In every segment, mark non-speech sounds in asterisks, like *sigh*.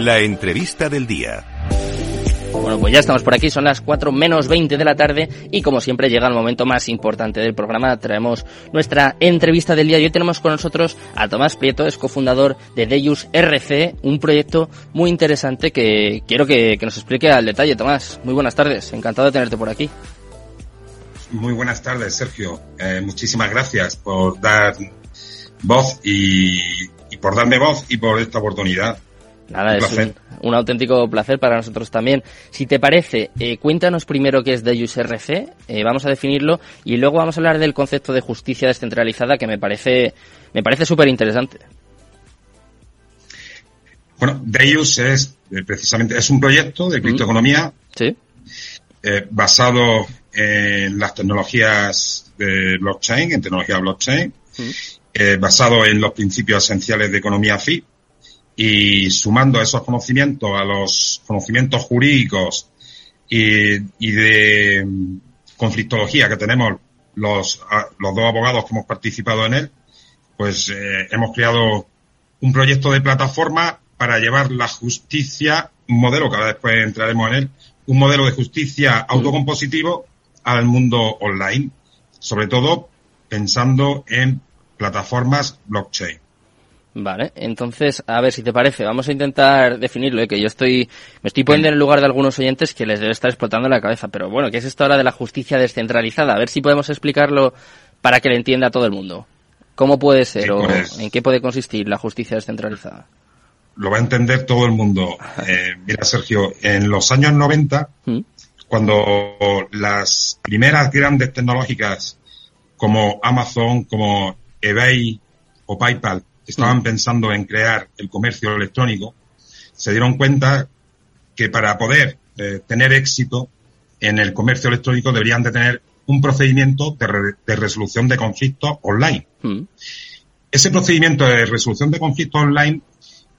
La entrevista del día. Bueno, pues ya estamos por aquí, son las 4 menos 20 de la tarde y como siempre llega el momento más importante del programa, traemos nuestra entrevista del día y hoy tenemos con nosotros a Tomás Prieto, es cofundador de Deus RC, un proyecto muy interesante que quiero que, nos explique al detalle. Tomás, muy buenas tardes, encantado de tenerte por aquí. Muy buenas tardes, Sergio. Eh, muchísimas gracias por dar voz y, y por darme voz y por esta oportunidad. Nada, es un, auténtico placer para nosotros también. Si te parece, eh, cuéntanos primero qué es Deus RC, eh, vamos a definirlo y luego vamos a hablar del concepto de justicia descentralizada que me parece me parece súper interesante. Bueno, Deus es eh, precisamente es un proyecto de criptoeconomía ¿Sí? basado en las tecnologías de blockchain, en tecnología blockchain, basado en los principios esenciales de economía FI y sumando esos conocimientos a los conocimientos jurídicos y, de conflictología que tenemos los, los dos abogados que hemos participado en él, pues eh, hemos creado un proyecto de plataforma para llevar la justicia, un modelo que ahora después entraremos en él, un modelo de justicia autocompositivo al mundo online, sobre todo pensando en plataformas blockchain. Vale, entonces, a ver si te parece, vamos a intentar definirlo, ¿eh? que yo estoy, me estoy poniendo en el lugar de algunos oyentes que les debe estar explotando la cabeza, pero bueno, ¿qué es esto ahora de la justicia descentralizada? A ver si podemos explicarlo para que lo entienda todo el mundo. ¿Cómo puede ser o pues en qué puede consistir la justicia descentralizada? Lo va a entender todo el mundo. Eh, mira, Sergio, en los años 90, ¿Mm? cuando las primeras grandes tecnológicas como Amazon, como eBay o PayPal estaban mm. pensando en crear el comercio electrónico, se dieron cuenta que para poder eh, tener éxito en el comercio electrónico deberían de tener un procedimiento de, resolución de conflictos online. Mm. Ese procedimiento de resolución de conflictos online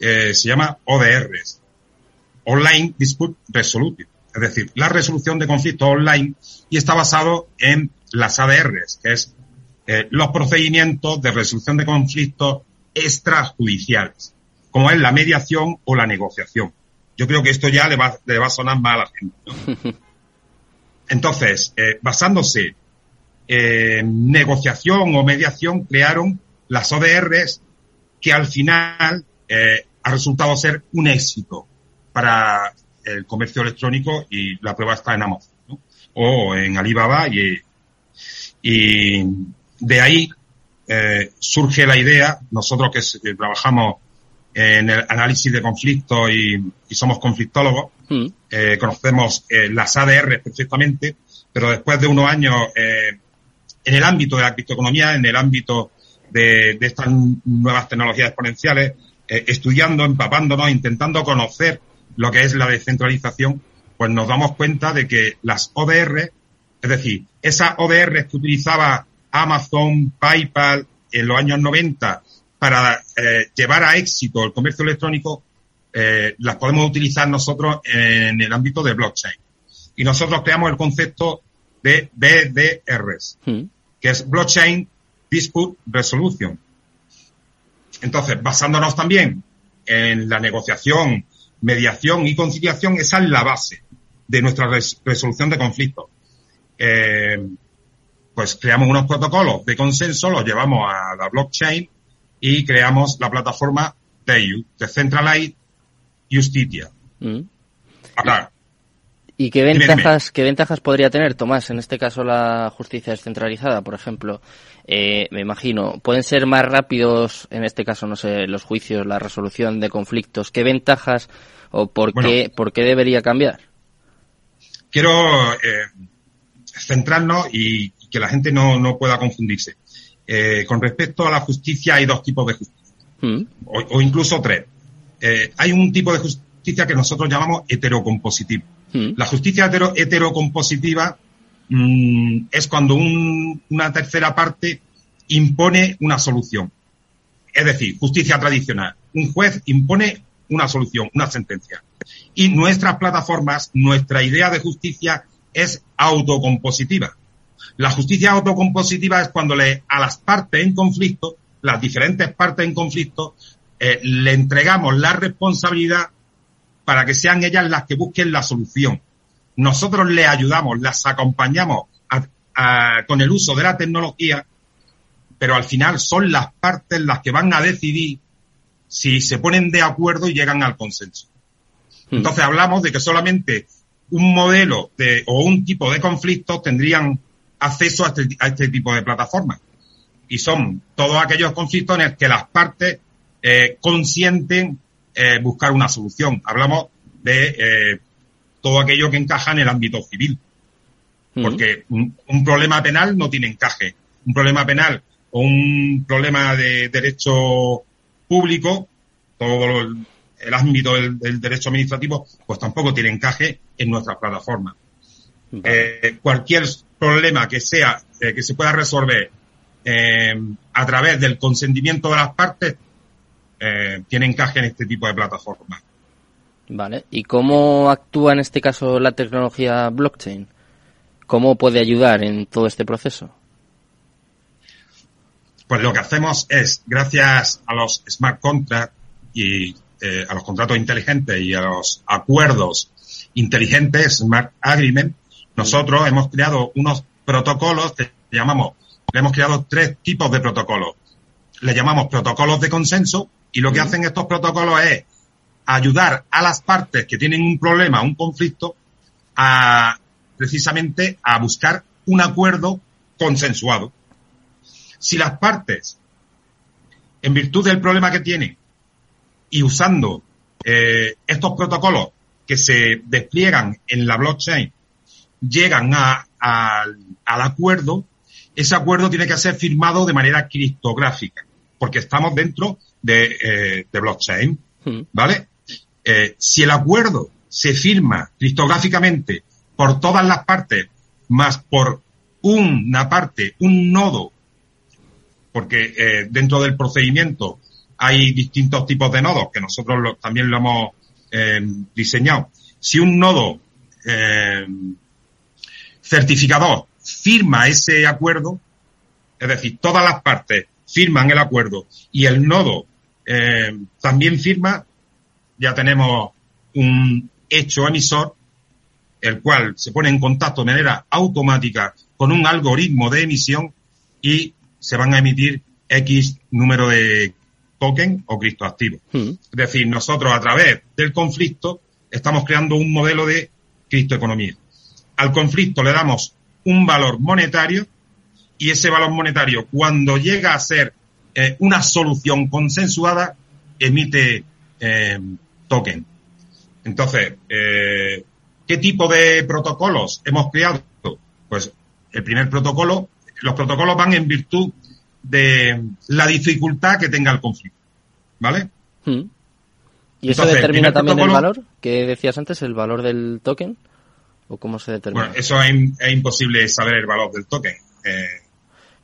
eh, se llama ODRs, Online Dispute Resolution, es decir, la resolución de conflictos online y está basado en las ADRs, que es eh, los procedimientos de resolución de conflictos extrajudiciales, como es la mediación o la negociación. Yo creo que esto ya le va, le va a sonar mal a la gente. *laughs* Entonces, eh, basándose en negociación o mediación, crearon las ODRs que al final eh, ha resultado ser un éxito para el comercio electrónico y la prueba está en Amazon o en Alibaba y, y de ahí eh, surge la idea, nosotros que, trabajamos en el análisis de conflictos y, somos conflictólogos, mm. eh, conocemos eh, las ADR perfectamente, pero después de unos años en el ámbito de la criptoeconomía, en el ámbito de, estas nuevas tecnologías exponenciales, estudiando, empapándonos, intentando conocer lo que es la descentralización, pues nos damos cuenta de que las ODR, es decir, esas ODR que utilizaba Amazon, PayPal en los años 90 para eh, llevar a éxito el comercio electrónico, eh, las podemos utilizar nosotros en el ámbito de blockchain. Y nosotros creamos el concepto de BDRs, hmm. que es Blockchain Dispute Resolution. Entonces, basándonos también en la negociación, mediación y conciliación, esa es la base de nuestra resolución de conflictos. Eh, pues creamos unos protocolos de consenso, los llevamos a la blockchain y creamos la plataforma DEU, Decentralized Justicia. Mm. ¿Y qué ventajas, qué ventajas podría tener, Tomás, en este caso la justicia descentralizada, por ejemplo? Eh, me imagino, pueden ser más rápidos, en este caso, no sé, los juicios, la resolución de conflictos. ¿Qué ventajas o por, qué, por qué debería cambiar? Quiero eh, centrarnos y que la gente no, no pueda confundirse. Eh, con respecto a la justicia hay dos tipos de justicia, mm. o, incluso tres. Eh, hay un tipo de justicia que nosotros llamamos heterocompositiva. Mm. La justicia hetero, heterocompositiva mm, es cuando una tercera parte impone una solución. Es decir, justicia tradicional. Un juez impone una solución, una sentencia. Y nuestras plataformas, nuestra idea de justicia es autocompositiva. La justicia autocompositiva es cuando le, a las partes en conflicto, las diferentes partes en conflicto, eh, le entregamos la responsabilidad para que sean ellas las que busquen la solución. Nosotros les ayudamos, las acompañamos con el uso de la tecnología, pero al final son las partes las que van a decidir si se ponen de acuerdo y llegan al consenso. Hmm. Entonces hablamos de que solamente un modelo de, o un tipo de conflictos tendrían acceso a este, a este tipo de plataformas. Y son todos aquellos conflictos en los que las partes eh, consienten eh, buscar una solución. Hablamos de eh, todo aquello que encaja en el ámbito civil. Porque un, problema penal no tiene encaje. Un problema penal o un problema de derecho público, todo el, ámbito del, derecho administrativo, pues tampoco tiene encaje en nuestra plataforma. cualquier problema que sea, que se pueda resolver a través del consentimiento de las partes, eh, tiene encaje en este tipo de plataformas. Vale. ¿Y cómo actúa en este caso la tecnología blockchain? ¿Cómo puede ayudar en todo este proceso? Pues lo que hacemos es, gracias a los smart contracts y eh, a los contratos inteligentes y a los acuerdos inteligentes, smart agreement, nosotros hemos creado unos protocolos que llamamos, hemos creado tres tipos de protocolos. Le llamamos protocolos de consenso, y lo que hacen estos protocolos es ayudar a las partes que tienen un problema, un conflicto, a precisamente a buscar un acuerdo consensuado. Si las partes, en virtud del problema que tienen y usando eh, estos protocolos que se despliegan en la blockchain, llegan al acuerdo, ese acuerdo tiene que ser firmado de manera criptográfica, porque estamos dentro de, eh, de blockchain, hmm. ¿vale? Eh, si el acuerdo se firma criptográficamente por todas las partes, más por una parte, un nodo, porque eh, dentro del procedimiento hay distintos tipos de nodos que nosotros también lo hemos eh, diseñado. Si un nodo eh, certificador firma ese acuerdo, es decir, todas las partes firman el acuerdo y el nodo eh, también firma, ya tenemos un hecho emisor, el cual se pone en contacto de manera automática con un algoritmo de emisión y se van a emitir X número de token o criptoactivos. Hmm. Es decir, nosotros a través del conflicto estamos creando un modelo de criptoeconomía. Al conflicto le damos un valor monetario y ese valor monetario cuando llega a ser eh, una solución consensuada emite eh, token. Entonces, eh, ¿qué tipo de protocolos hemos creado? Pues el primer protocolo, los protocolos van en virtud de la dificultad que tenga el conflicto. ¿Vale? Hmm. ¿Y eso determina también el valor que decías antes, el valor del token? ¿O cómo se determina? Bueno, eso es, imposible saber el valor del token. Eh,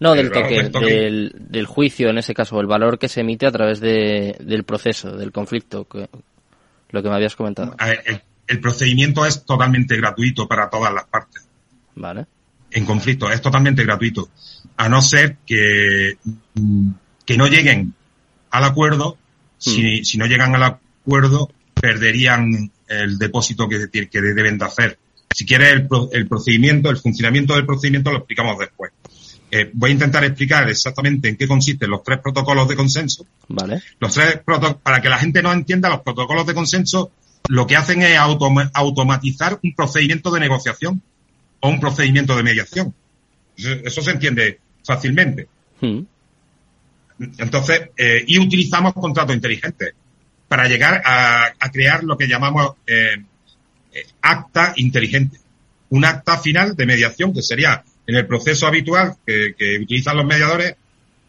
no, del toque, del, juicio en ese caso, el valor que se emite a través de, del proceso, del conflicto, que, lo que me habías comentado. El, procedimiento es totalmente gratuito para todas las partes. Vale. En conflicto, es totalmente gratuito. A no ser que, que no lleguen al acuerdo, si, hmm. si no llegan al acuerdo, perderían el depósito que, que deben de hacer. Si quieres el, el procedimiento, el funcionamiento del procedimiento lo explicamos después. Eh, voy a intentar explicar exactamente en qué consisten los tres protocolos de consenso. Vale. Los tres para que la gente no entienda, los protocolos de consenso lo que hacen es automatizar un procedimiento de negociación o un procedimiento de mediación. Eso, se entiende fácilmente. Hmm. Entonces, eh, y utilizamos contratos inteligentes para llegar a, crear lo que llamamos eh, acta inteligente. Un acta final de mediación que sería en el proceso habitual que, utilizan los mediadores,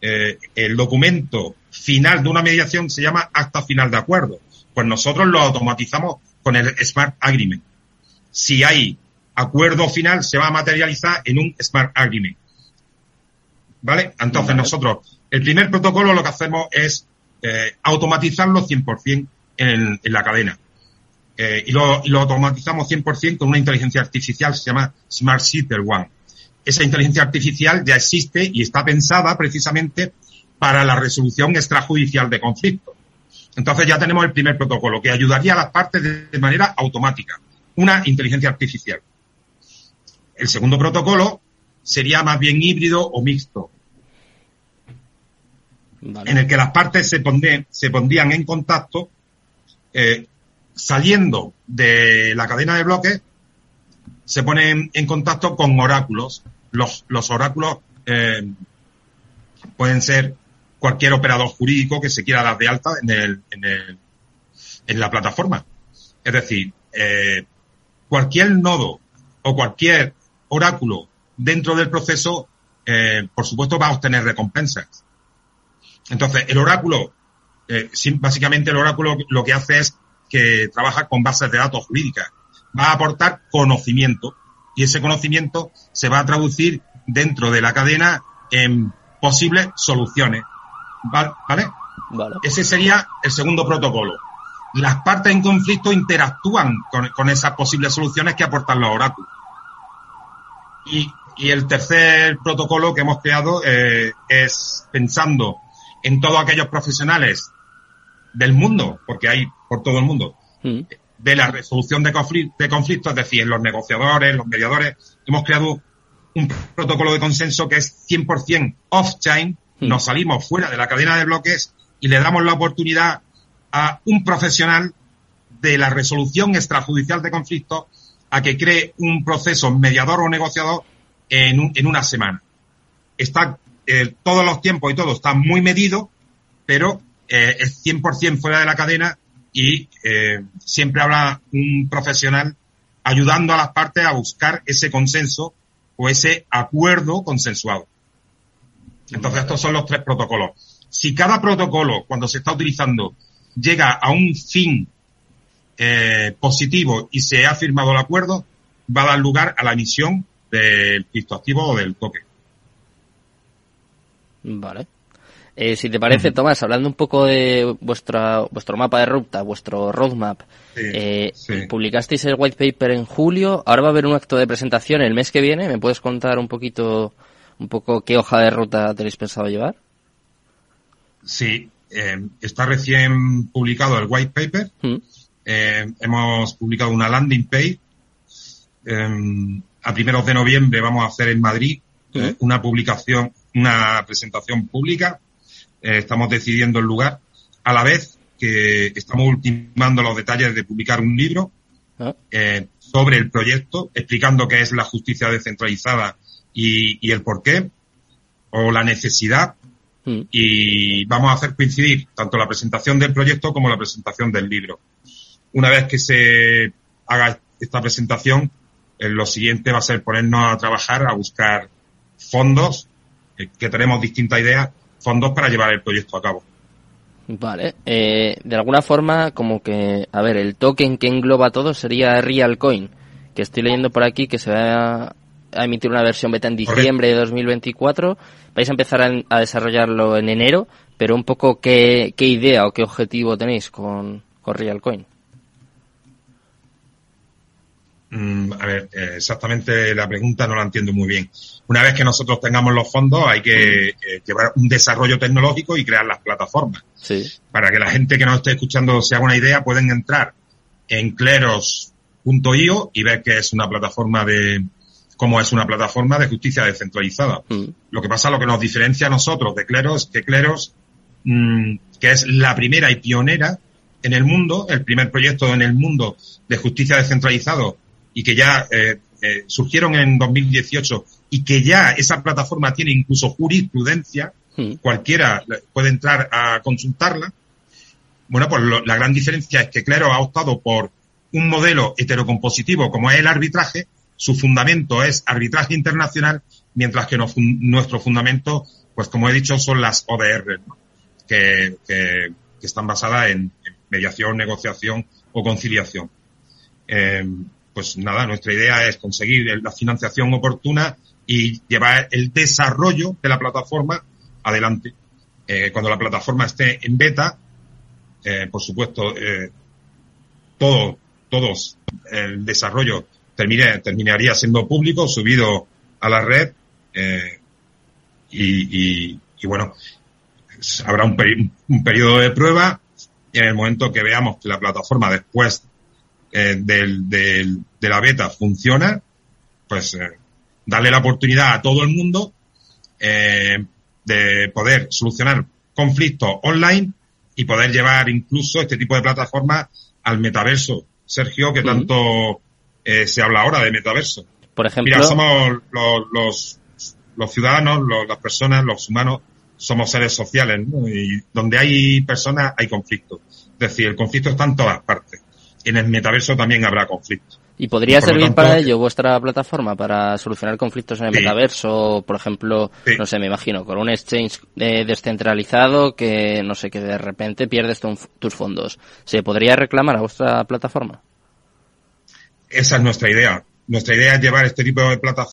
eh, el documento final de una mediación se llama acta final de acuerdo. Pues nosotros lo automatizamos con el Smart Agreement. Si hay acuerdo final, se va a materializar en un Smart Agreement. ¿Vale? Entonces nosotros, el primer protocolo lo que hacemos es eh, automatizarlo 100% en, en la cadena. Eh, y, lo, y lo automatizamos 100% con una inteligencia artificial, se llama Smart Sitter One esa inteligencia artificial ya existe y está pensada precisamente para la resolución extrajudicial de conflictos. Entonces ya tenemos el primer protocolo que ayudaría a las partes de, manera automática. Una inteligencia artificial. El segundo protocolo sería más bien híbrido o mixto. En el que las partes se, se pondrían en contacto eh, saliendo de la cadena de bloques, se ponen en contacto con oráculos. Los, los oráculos eh, pueden ser cualquier operador jurídico que se quiera dar de alta en, el, en, el, en la plataforma. Es decir, eh, cualquier nodo o cualquier oráculo dentro del proceso, eh, por supuesto, va a obtener recompensas. Entonces, el oráculo, eh, básicamente el oráculo lo que hace es que trabaja con bases de datos jurídicas. Va a aportar conocimiento y ese conocimiento se va a traducir dentro de la cadena en posibles soluciones. ¿Vale? Ese sería el segundo protocolo. Las partes en conflicto interactúan con, esas posibles soluciones que aportan los oráculos. Y, el tercer protocolo que hemos creado eh, es pensando en todos aquellos profesionales del mundo, porque hay por todo el mundo, mm. de la resolución de, de conflictos, es decir, los negociadores, los mediadores, hemos creado un protocolo de consenso que es 100% off-chain, hmm. nos salimos fuera de la cadena de bloques y le damos la oportunidad a un profesional de la resolución extrajudicial de conflictos a que cree un proceso mediador o negociador en, en una semana. Está, eh, todos los tiempos y todo está muy medido, pero eh, es 100% fuera de la cadena y eh, siempre habrá un profesional ayudando a las partes a buscar ese consenso o ese acuerdo consensuado. Entonces, estos son los tres protocolos. Si cada protocolo, cuando se está utilizando, llega a un fin eh, positivo y se ha firmado el acuerdo, va a dar lugar a la emisión del activo o del toque. Vale. Eh, si te parece, Tomás, hablando un poco de vuestra, vuestro mapa de ruta, vuestro roadmap, eh, publicasteis el white paper en julio, ahora va a haber un acto de presentación el mes que viene, ¿me puedes contar un poquito, un poco qué hoja de ruta tenéis pensado llevar? Sí, eh, está recién publicado el white paper, mm. hemos publicado una landing page, a primeros de noviembre vamos a hacer en Madrid mm. una publicación, una presentación pública eh, estamos decidiendo el lugar, a la vez que estamos ultimando los detalles de publicar un libro ah. eh, sobre el proyecto, explicando qué es la justicia descentralizada y, el por qué, o la necesidad, mm. y vamos a hacer coincidir tanto la presentación del proyecto como la presentación del libro. Una vez que se haga esta presentación, eh, lo siguiente va a ser ponernos a trabajar, a buscar fondos, que tenemos distintas ideas, fondos para llevar el proyecto a cabo. Vale, eh, de alguna forma, como que, a ver, el token que engloba todo sería Realcoin, que estoy leyendo por aquí que se va a emitir una versión beta en diciembre de 2024. Vais a empezar a, desarrollarlo en enero, pero un poco qué, qué idea o qué objetivo tenéis con, con Realcoin. Mm, a ver, eh, exactamente la pregunta no la entiendo muy bien. Una vez que nosotros tengamos los fondos, hay que eh, llevar un desarrollo tecnológico y crear las plataformas. Para que la gente que nos esté escuchando se haga una idea, pueden entrar en cleros.io y ver que es una plataforma de, cómo es una plataforma de justicia descentralizada. Mm. Lo que pasa, lo que nos diferencia a nosotros de Cleros, que Cleros, mm, que es la primera y pionera en el mundo, el primer proyecto en el mundo de justicia descentralizado y que ya eh, eh, surgieron en 2018 y que ya esa plataforma tiene incluso jurisprudencia, hmm. cualquiera puede entrar a consultarla. Bueno, pues la gran diferencia es que Claro ha optado por un modelo heterocompositivo como es el arbitraje, su fundamento es arbitraje internacional, mientras que nuestro fundamento, pues como he dicho, son las ODR, que, que, están basadas en, mediación, negociación o conciliación. Eh, pues nada, nuestra idea es conseguir la financiación oportuna y llevar el desarrollo de la plataforma adelante. Eh, cuando la plataforma esté en beta, eh, por supuesto, eh, todo, todos, el desarrollo terminaría siendo público, subido a la red, y, bueno, habrá un, un periodo de prueba y en el momento que veamos que la plataforma después eh, del, del, de la beta funciona, pues eh, darle la oportunidad a todo el mundo eh, de poder solucionar conflictos online y poder llevar incluso este tipo de plataformas al metaverso. Sergio, que tanto eh, se habla ahora de metaverso. Por ejemplo. Mira, somos los, los, los ciudadanos, los, las personas, los humanos, somos seres sociales, ¿no? Y donde hay personas hay conflicto. Es decir, el conflicto está en todas partes. En el metaverso también habrá conflicto. ¿Y podría servir para ello vuestra plataforma para solucionar conflictos en el sí. metaverso? Por ejemplo, sí. no sé, me imagino, con un exchange eh, descentralizado que, no sé, que de repente pierdes tu, tus fondos. ¿Se podría reclamar a vuestra plataforma? Esa es nuestra idea. Nuestra idea es llevar este tipo de, plata